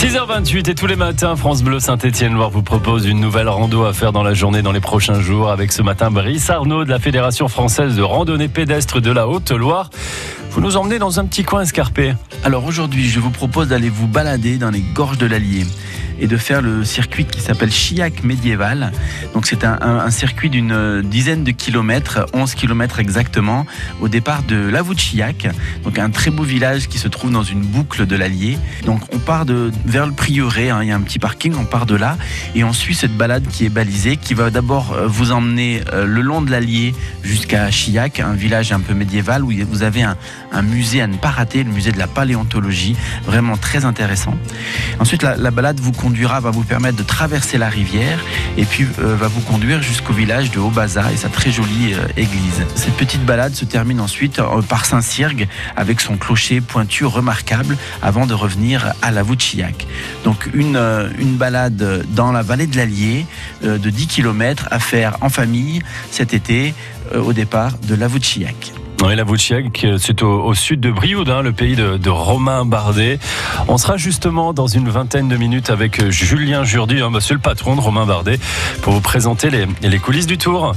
6h28 et tous les matins, France Bleu Saint-Étienne-Loire vous propose une nouvelle rando à faire dans la journée, dans les prochains jours, avec ce matin Brice Arnaud de la Fédération française de randonnée pédestre de la Haute-Loire. Vous nous emmenez dans un petit coin escarpé. Alors aujourd'hui, je vous propose d'aller vous balader dans les gorges de l'Allier et de faire le circuit qui s'appelle Chiac médiéval. Donc c'est un, circuit d'une dizaine de kilomètres, 11 kilomètres exactement, au départ de Lavaux de Chiac, donc un très beau village qui se trouve dans une boucle de l'Allier. Donc on part de, vers le prieuré, hein, il y a un petit parking, on part de là et on suit cette balade qui est balisée, qui va d'abord euh, vous emmener euh, le long de l'Allier jusqu'à Chiac, un village un peu médiéval où vous avez un, un, musée à ne pas rater, le musée de la paléontologie, vraiment très intéressant. Ensuite la, la balade vous conduira va vous permettre de traverser la rivière et puis euh, va vous conduire jusqu'au village de Haut-Baza et sa très jolie euh, église. Cette petite balade se termine ensuite euh, par Saint-Cyrgue avec son clocher pointu remarquable avant de revenir à la Vouchillac. Donc une, une balade dans la vallée de l'Allier de 10 km à faire en famille cet été au départ de la Vouchillac. Oui, la Vouchiac, c'est au, sud de Brioude, hein, le pays de, Romain Bardet. On sera justement dans une vingtaine de minutes avec Julien Jourdi, hein, monsieur le patron de Romain Bardet, pour vous présenter les, les coulisses du tour.